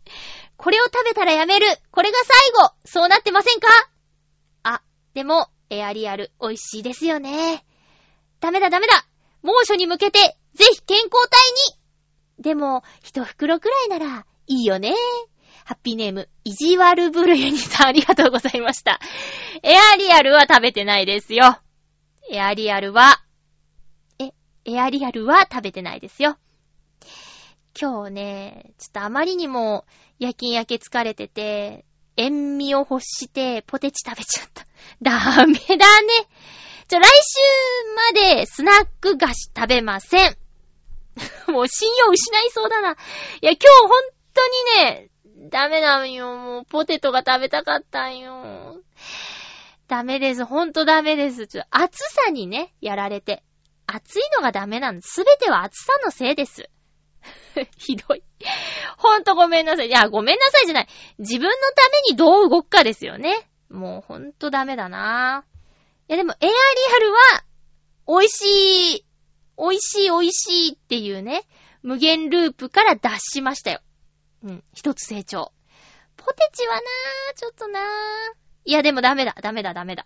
これを食べたらやめるこれが最後そうなってませんか？あ、でも、エアリアル美味しいですよね。ダメだダメだ猛暑に向けて、ぜひ健康体にでも、一袋くらいなら、いいよね。ハッピーネーム、イジワルブルユニさんありがとうございました。エアリアルは食べてないですよ。エアリアルは、え、エアリアルは食べてないですよ。今日ね、ちょっとあまりにも夜勤明け疲れてて、塩味を欲してポテチ食べちゃった。ダメだね。ちょ、来週までスナック菓子食べません。もう信用失いそうだな。いや、今日本当にね、ダメだよ。もうポテトが食べたかったんよ。ダメです。ほんとダメです。ちょ、暑さにね、やられて。暑いのがダメなの。すべては暑さのせいです。ひどい。ほんとごめんなさい。いや、ごめんなさいじゃない。自分のためにどう動くかですよね。もうほんとダメだな。いやでも、エアリアルは、美味しい、美味しい美味しいっていうね、無限ループから脱しましたよ。うん、一つ成長。ポテチはなぁ、ちょっとなぁ。いやでもダメだ、ダメだ、ダメだ。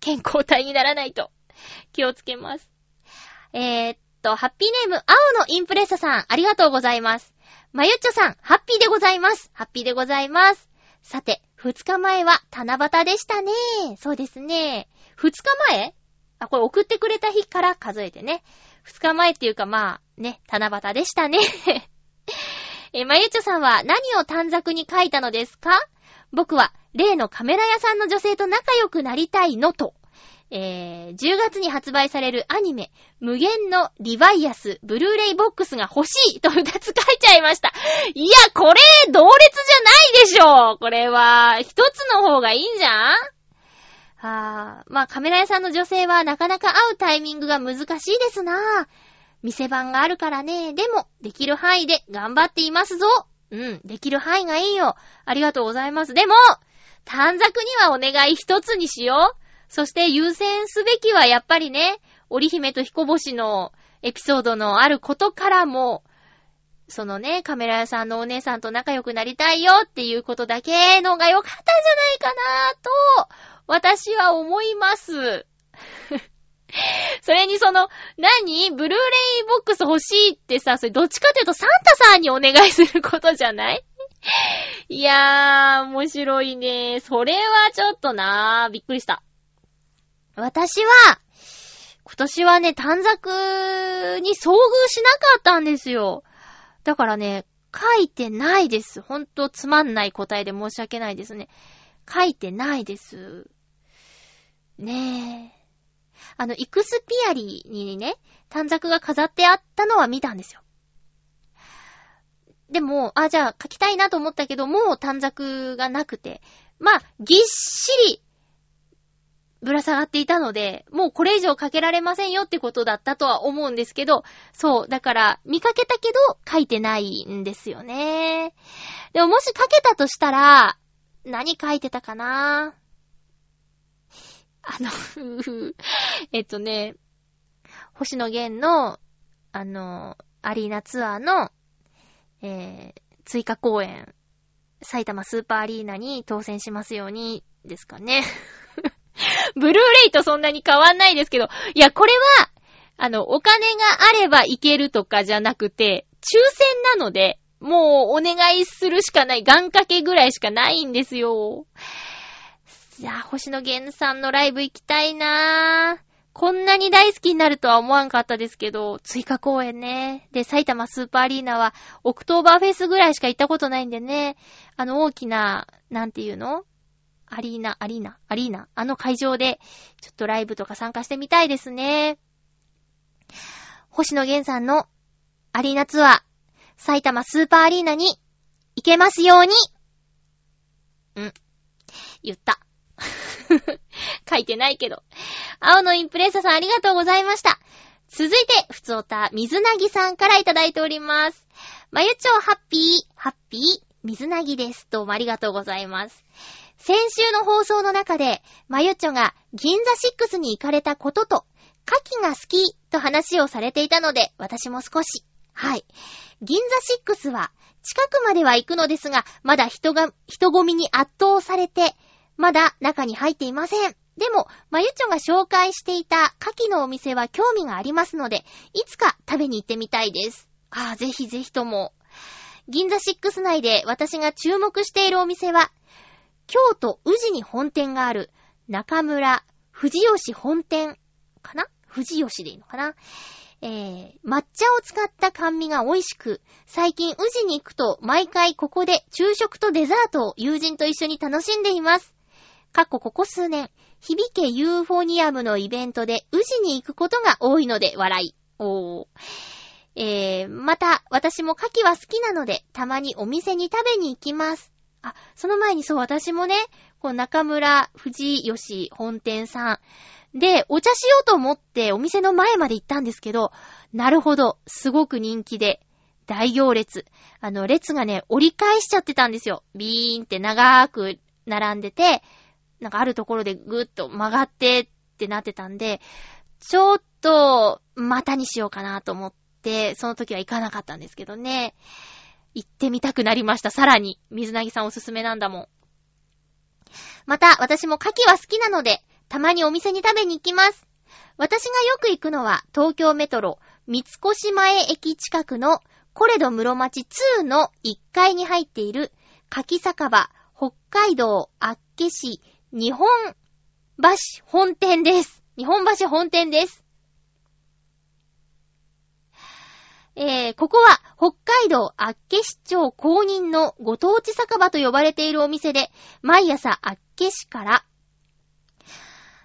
健康体にならないと。気をつけます。えー、っと、ハッピーネーム、青のインプレッサさん、ありがとうございます。まゆっちょさん、ハッピーでございます。ハッピーでございます。さて、二日前は七夕でしたね。そうですね。二日前？あ、これ送ってくれた日から数えてね。二日前っていうかまあ、ね、七夕でしたね。え、まゆちょさんは何を短冊に書いたのですか？僕は、例のカメラ屋さんの女性と仲良くなりたいのと、えー、10月に発売されるアニメ、無限のリバイアス、ブルーレイボックスが欲しいと二つ書いちゃいました。いや、これ、同列じゃないでしょこれは、一つの方がいいんじゃん？はぁ、まあカメラ屋さんの女性はなかなか会うタイミングが難しいですな。ぁ店番があるからね。でも、できる範囲で頑張っていますぞ。うん、できる範囲がいいよ。ありがとうございます。でも、短冊にはお願い一つにしよう。そして優先すべきはやっぱりね、織姫と彦星のエピソードのあることからも、そのね、カメラ屋さんのお姉さんと仲良くなりたいよっていうことだけのが良かったんじゃないかなと、私は思います。それにその、何？ブルーレイボックス欲しいってさ、それどっちかというとサンタさんにお願いすることじゃない？いやー、面白いね。それはちょっとなー、びっくりした。私は、今年はね、短冊に遭遇しなかったんですよ。だからね、書いてないです。ほんとつまんない答えで申し訳ないですね。書いてないです。ねえ。あの、イクスピアリにね、短冊が飾ってあったのは見たんですよ。でも、あ、じゃあ書きたいなと思ったけど、もう短冊がなくて、まあ、ぎっしり、ぶら下がっていたので、もうこれ以上書けられませんよってことだったとは思うんですけど、そう、だから、見かけたけど、書いてないんですよね。でももし書けたとしたら、何書いてたかな？あの、えっとね、星野源の、あの、アリーナツアーの、えー、追加公演、埼玉スーパーアリーナに当選しますように、ですかね。ブルーレイとそんなに変わんないですけど、いや、これは、あの、お金があればいけるとかじゃなくて、抽選なので、もうお願いするしかない、願掛けぐらいしかないんですよ。いや、星野源さんのライブ行きたいなぁ。こんなに大好きになるとは思わんかったですけど、追加公演ね。で、埼玉スーパーアリーナは、オクトーバーフェスぐらいしか行ったことないんでね。あの大きな、なんていうの？アリーナ、アリーナ、アリーナ？あの会場で、ちょっとライブとか参加してみたいですね。星野源さんのアリーナツアー、埼玉スーパーアリーナに行けますように。うん。言った。書いてないけど。青のインプレッサさんありがとうございました。続いて、ふつおた、水なぎさんからいただいております。まゆちょハッピー、ハッピー、水なぎです。どうもありがとうございます。先週の放送の中で、まゆちょが銀座6に行かれたことと、牡蠣が好きと話をされていたので、私も少し。はい。銀座6は、近くまでは行くのですが、まだ人が、人混みに圧倒されて、まだ中に入っていません。でも、まゆちょが紹介していた牡蠣のお店は興味がありますので、いつか食べに行ってみたいです。ああ、ぜひぜひとも。銀座6内で私が注目しているお店は、京都宇治に本店がある中村藤吉本店かな？藤吉でいいのかな？えー、抹茶を使った甘味が美味しく、最近宇治に行くと毎回ここで昼食とデザートを友人と一緒に楽しんでいます。過去ここ数年、響けユーフォニアムのイベントで宇治に行くことが多いので笑い。おー。えー、また、私も牡蠣は好きなので、たまにお店に食べに行きます。あ、その前にそう、私もね、こう、中村藤吉本店さんで、お茶しようと思ってお店の前まで行ったんですけど、なるほど、すごく人気で、大行列。あの、列がね、折り返しちゃってたんですよ。ビーンって長く並んでて、なんかあるところでぐーっと曲がってってなってたんで、ちょっと、またにしようかなと思って、その時は行かなかったんですけどね。行ってみたくなりました。さらに、水なぎさんおすすめなんだもん。また、私も牡蠣は好きなので、たまにお店に食べに行きます。私がよく行くのは、東京メトロ、三越前駅近くの、コレド室町2の1階に入っている、柿酒場、北海道厚岸日本橋本店です。日本橋本店です。えー、ここは北海道厚岸町公認のご当地酒場と呼ばれているお店で、毎朝厚岸から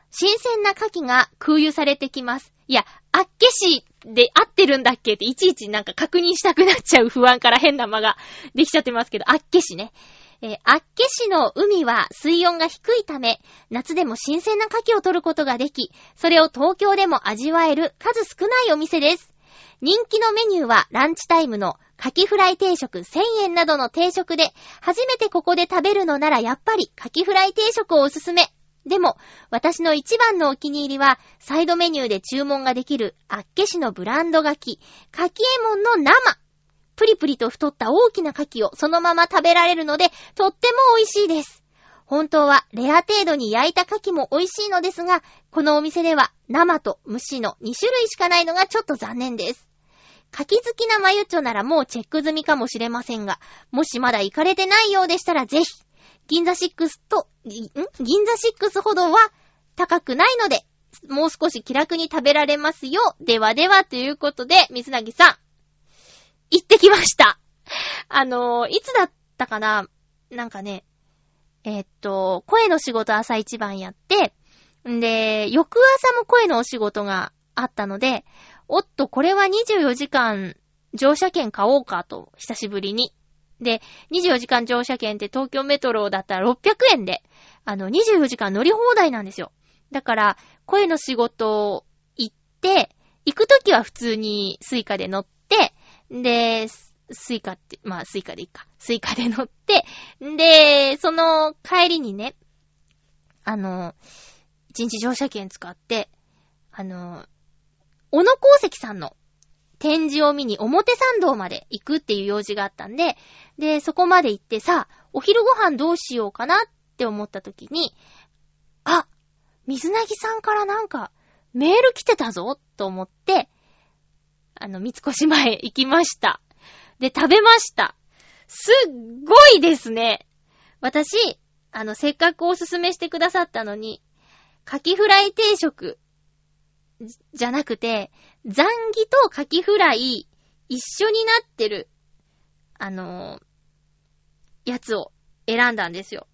新鮮な牡蠣が空輸されてきます。いや、厚岸で合ってるんだっけっていちいちなんか確認したくなっちゃう不安から変な間ができちゃってますけど、厚岸ね。えー、厚岸の海は水温が低いため、夏でも新鮮な牡蠣を取ることができ、それを東京でも味わえる数少ないお店です。人気のメニューはランチタイムの牡蠣フライ定食1000円などの定食で、初めてここで食べるのならやっぱり牡蠣フライ定食をおすすめ。でも、私の一番のお気に入りは、サイドメニューで注文ができる、厚岸のブランド牡蠣、牡蠣エモンの生。プリプリと太った大きな牡蠣をそのまま食べられるので、とっても美味しいです。本当はレア程度に焼いた牡蠣も美味しいのですが、このお店では生と蒸しの2種類しかないのがちょっと残念です。牡蠣好きなマユッチョならもうチェック済みかもしれませんが、もしまだ行かれてないようでしたらぜひ、銀座6と、ん？銀座6ほどは高くないので、もう少し気楽に食べられますよ。ではではということで、水なぎさん、行ってきました。あの、いつだったかな？なんかね、えー、っと、声の仕事朝一番やって、んで、翌朝も声のお仕事があったので、おっと、これは24時間乗車券買おうかと、久しぶりに。で、24時間乗車券って東京メトロだったら600円で、あの、24時間乗り放題なんですよ。だから、声の仕事行って、行くときは普通にスイカで乗って、で、Suicaって、まあ Suicaでいいか。 Suicaで乗って、で、その帰りにね、あの、一日乗車券使って、あの、小野耕石さんの展示を見に表参道まで行くっていう用事があったんで、で、そこまで行ってさ、お昼ご飯どうしようかなって思った時に、あ、水なぎさんからなんかメール来てたぞと思って、あの、三越前行きました。で、食べました。すっごいですね。私、あの、せっかくおすすめしてくださったのに、カキフライ定食、じゃなくて、ザンギとカキフライ一緒になってる、あのーやつを選んだんですよ。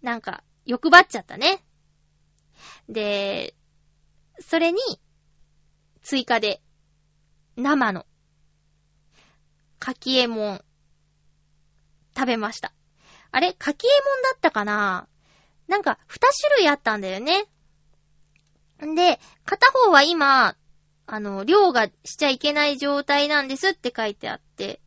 なんか、欲張っちゃったね。で、それに、追加で、生の、かきえもん、食べました。あれ？かきえもんだったかな？なんか、二種類あったんだよね。んで、片方は今、あの、量がしちゃいけない状態なんですって書いてあって、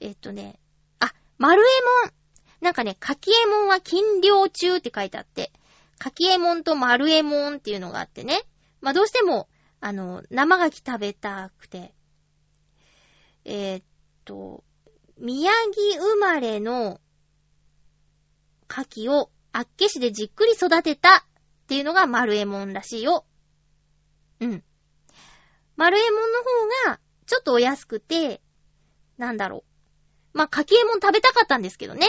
えっとね、あ、丸えもん。なんかね、かきえもんは禁量中って書いてあって、かきえもんと丸えもんっていうのがあってね。まあ、どうしても、あの、生牡蠣食べたくて。えーっと、宮城生まれの牡蠣を厚岸でじっくり育てたっていうのが丸えもんらしいよ。うん。丸えもんの方が、ちょっとお安くて、なんだろう。まあ、かきえもん食べたかったんですけどね。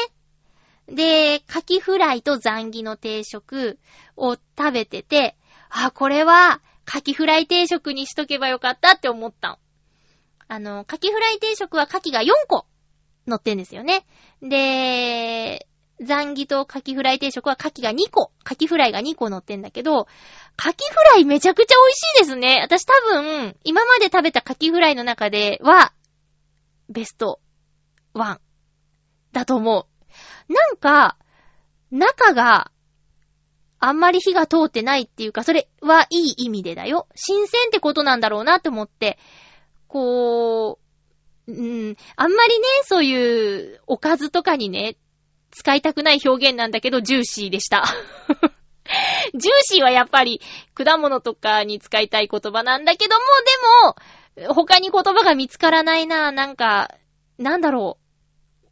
で、かきフライとザンギの定食を食べてて、あ、これは、かきフライ定食にしとけばよかったって思った。あの、かきフライ定食はかきが4個乗ってんですよね。で、ザンギとカキフライ定食はカキが2個、カキフライが2個乗ってんだけど、カキフライめちゃくちゃ美味しいですね。私多分、今まで食べたカキフライの中では、ベスト1だと思う。なんか、中があんまり火が通ってないっていうか、それはいい意味でだよ。新鮮ってことなんだろうなって思って、こう、うん、あんまりね、そういうおかずとかにね、使いたくない表現なんだけど、ジューシーでした。ジューシーはやっぱり果物とかに使いたい言葉なんだけども、でも、他に言葉が見つからないな、なんか、なんだろ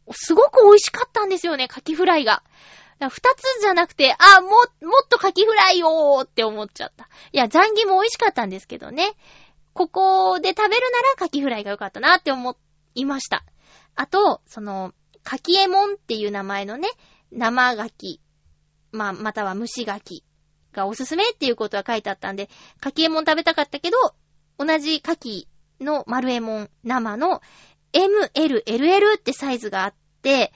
う。すごく美味しかったんですよね、カキフライが。二つじゃなくて、あ、も、もっとカキフライをって思っちゃった。いや、ザンギも美味しかったんですけどね。ここで食べるならカキフライが良かったなって思いました。あと、その、カキエモンっていう名前のね、生牡蠣、まあ、または蒸し牡蠣がおすすめっていうことが書いてあったんで、カキエモン食べたかったけど、同じ牡蠣の丸エモン生の M、L、LL ってサイズがあって、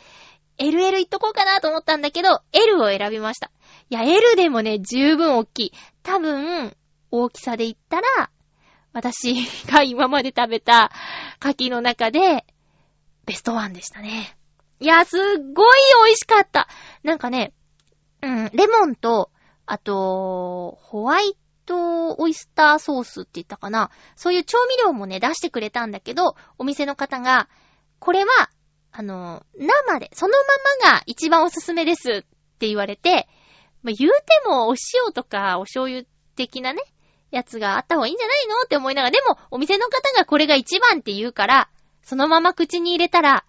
LL いっとこうかなと思ったんだけど、L を選びました。いや、L でもね、十分大きい。多分、大きさで言ったら、私が今まで食べた牡蠣の中で、ベストワンでしたね。いや、すっごい美味しかった。なんかね、うん、レモンと、あと、ホワイトオイスターソースって言ったかな。そういう調味料もね、出してくれたんだけど、お店の方が、これは、あの、生で、そのままが一番おすすめですって言われて、まあ、言うてもお塩とかお醤油的なね、やつがあった方がいいんじゃないのって思いながら、でも、お店の方がこれが一番って言うから、そのまま口に入れたら、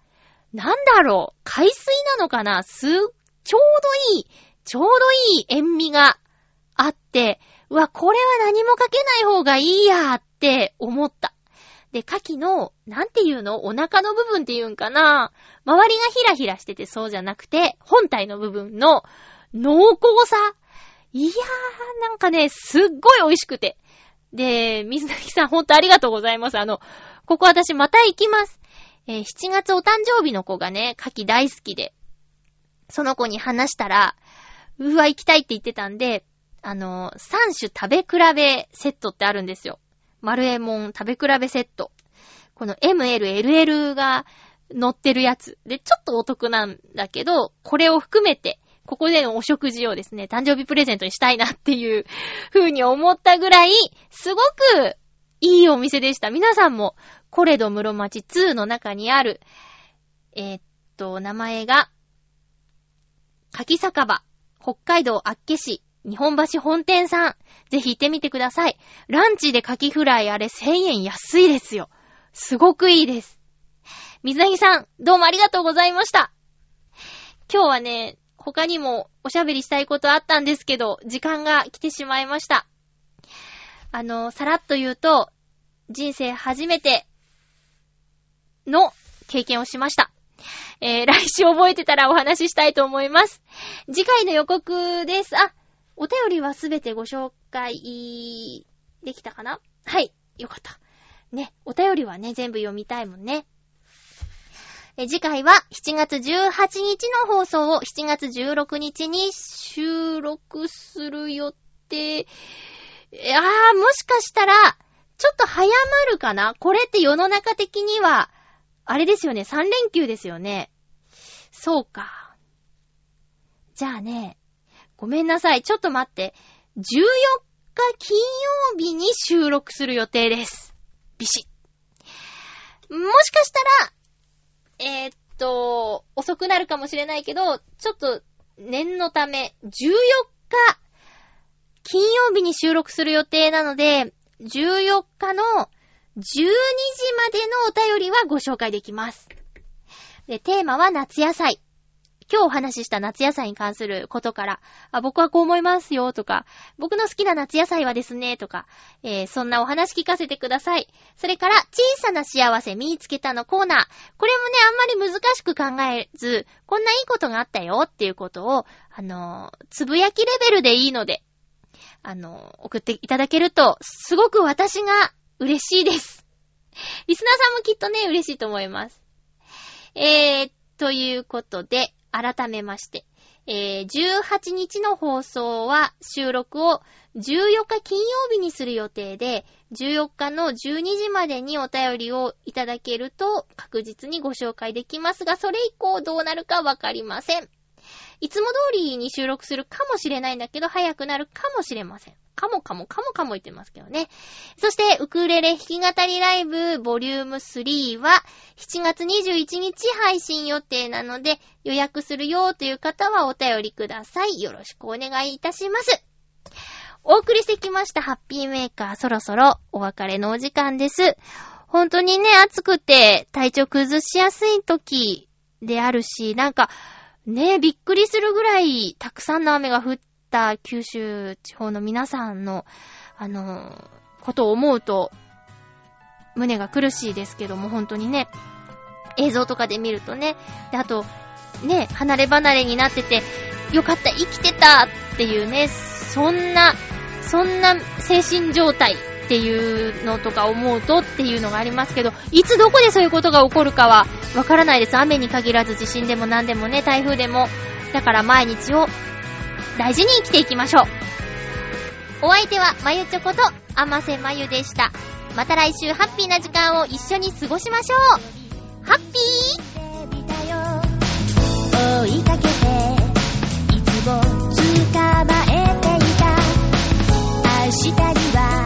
なんだろう、海水なのかなす、ちょうどいい、ちょうどいい塩味があって、うわ、これは何もかけない方がいいやって思った。で、牡蠣の、なんていうの？お腹の部分っていうんかな？周りがヒラヒラしててそうじゃなくて、本体の部分の濃厚さ。いやー、なんかね、すっごい美味しくて。で、水崎さんほんとありがとうございます。あの、ここ私また行きます。えー7月お誕生日の子がね、牡蠣大好きで、その子に話したら、うわ、行きたいって言ってたんで、あの、3種食べ比べセットってあるんですよ。丸エモン食べ比べセット。この ML、LL が乗ってるやつ。で、ちょっとお得なんだけど、これを含めて、ここでのお食事をですね、誕生日プレゼントにしたいなっていう風に思ったぐらい、すごくいいお店でした。皆さんも、コレド室町2の中にある、えーっと、名前が、柿酒場、北海道厚岸、日本橋本店さん。ぜひ行ってみてください。ランチでカキフライあれ1000円安いですよ。すごくいいです。水なぎさん、どうもありがとうございました。今日はね、他にもおしゃべりしたいことあったんですけど、時間が来てしまいました。あの、さらっと言うと、人生初めての経験をしました。えー、来週覚えてたらお話ししたいと思います。次回の予告です。あ、お便りはすべてご紹介できたかな？はい。よかった。ね、お便りはね、全部読みたいもんね。え次回は7月18日の放送を7月16日に収録する予定。えあー、もしかしたら、ちょっと早まるかな？これって世の中的には、あれですよね、3連休ですよね。そうか。じゃあね、ごめんなさい、ちょっと待って。14日金曜日に収録する予定です。ビシッ。もしかしたら、えーっと、遅くなるかもしれないけど、ちょっと念のため、14日金曜日に収録する予定なので、14日の12時までのお便りはご紹介できます。で、テーマは夏野菜。今日お話しした夏野菜に関することから、あ、僕はこう思いますよとか、僕の好きな夏野菜はですね、とか、えーそんなお話聞かせてください。それから、小さな幸せ見つけたのコーナー。これもね、あんまり難しく考えず、こんないいことがあったよっていうことを、あのーつぶやきレベルでいいので、あのー送っていただけると、すごく私が嬉しいです。リスナーさんもきっとね、嬉しいと思います。えー、ということで、改めまして、えー、18日の放送は収録を14日金曜日にする予定で、14日の12時までにお便りをいただけると確実にご紹介できますが、それ以降どうなるかわかりません。いつも通りに収録するかもしれないんだけど、早くなるかもしれません。かもかもかもかも言ってますけどね。そして、ウクレレ弾き語りライブボリューム3は7月21日配信予定なので、予約するよという方はお便りください。よろしくお願いいたします。お送りしてきましたハッピーメーカーそろそろお別れのお時間です。本当にね、暑くて体調崩しやすい時であるし、なんか、ねえ、びっくりするぐらいたくさんの雨が降った九州地方の皆さんの、あの、ことを思うと、胸が苦しいですけども、本当にね、映像とかで見るとね、で、あと、ね、離れ離れになってて、よかった、生きてたっていうね、そんな、そんな精神状態。っていうのとか思うとっていうのがありますけど、いつどこでそういうことが起こるかはわからないです。雨に限らず地震でも何でもね、台風でも。だから毎日を大事に生きていきましょう。お相手は、まゆちょこと、あませまゆでした。また来週ハッピーな時間を一緒に過ごしましょう。ハッピー追いかけて、いつも捕まえていた。明日には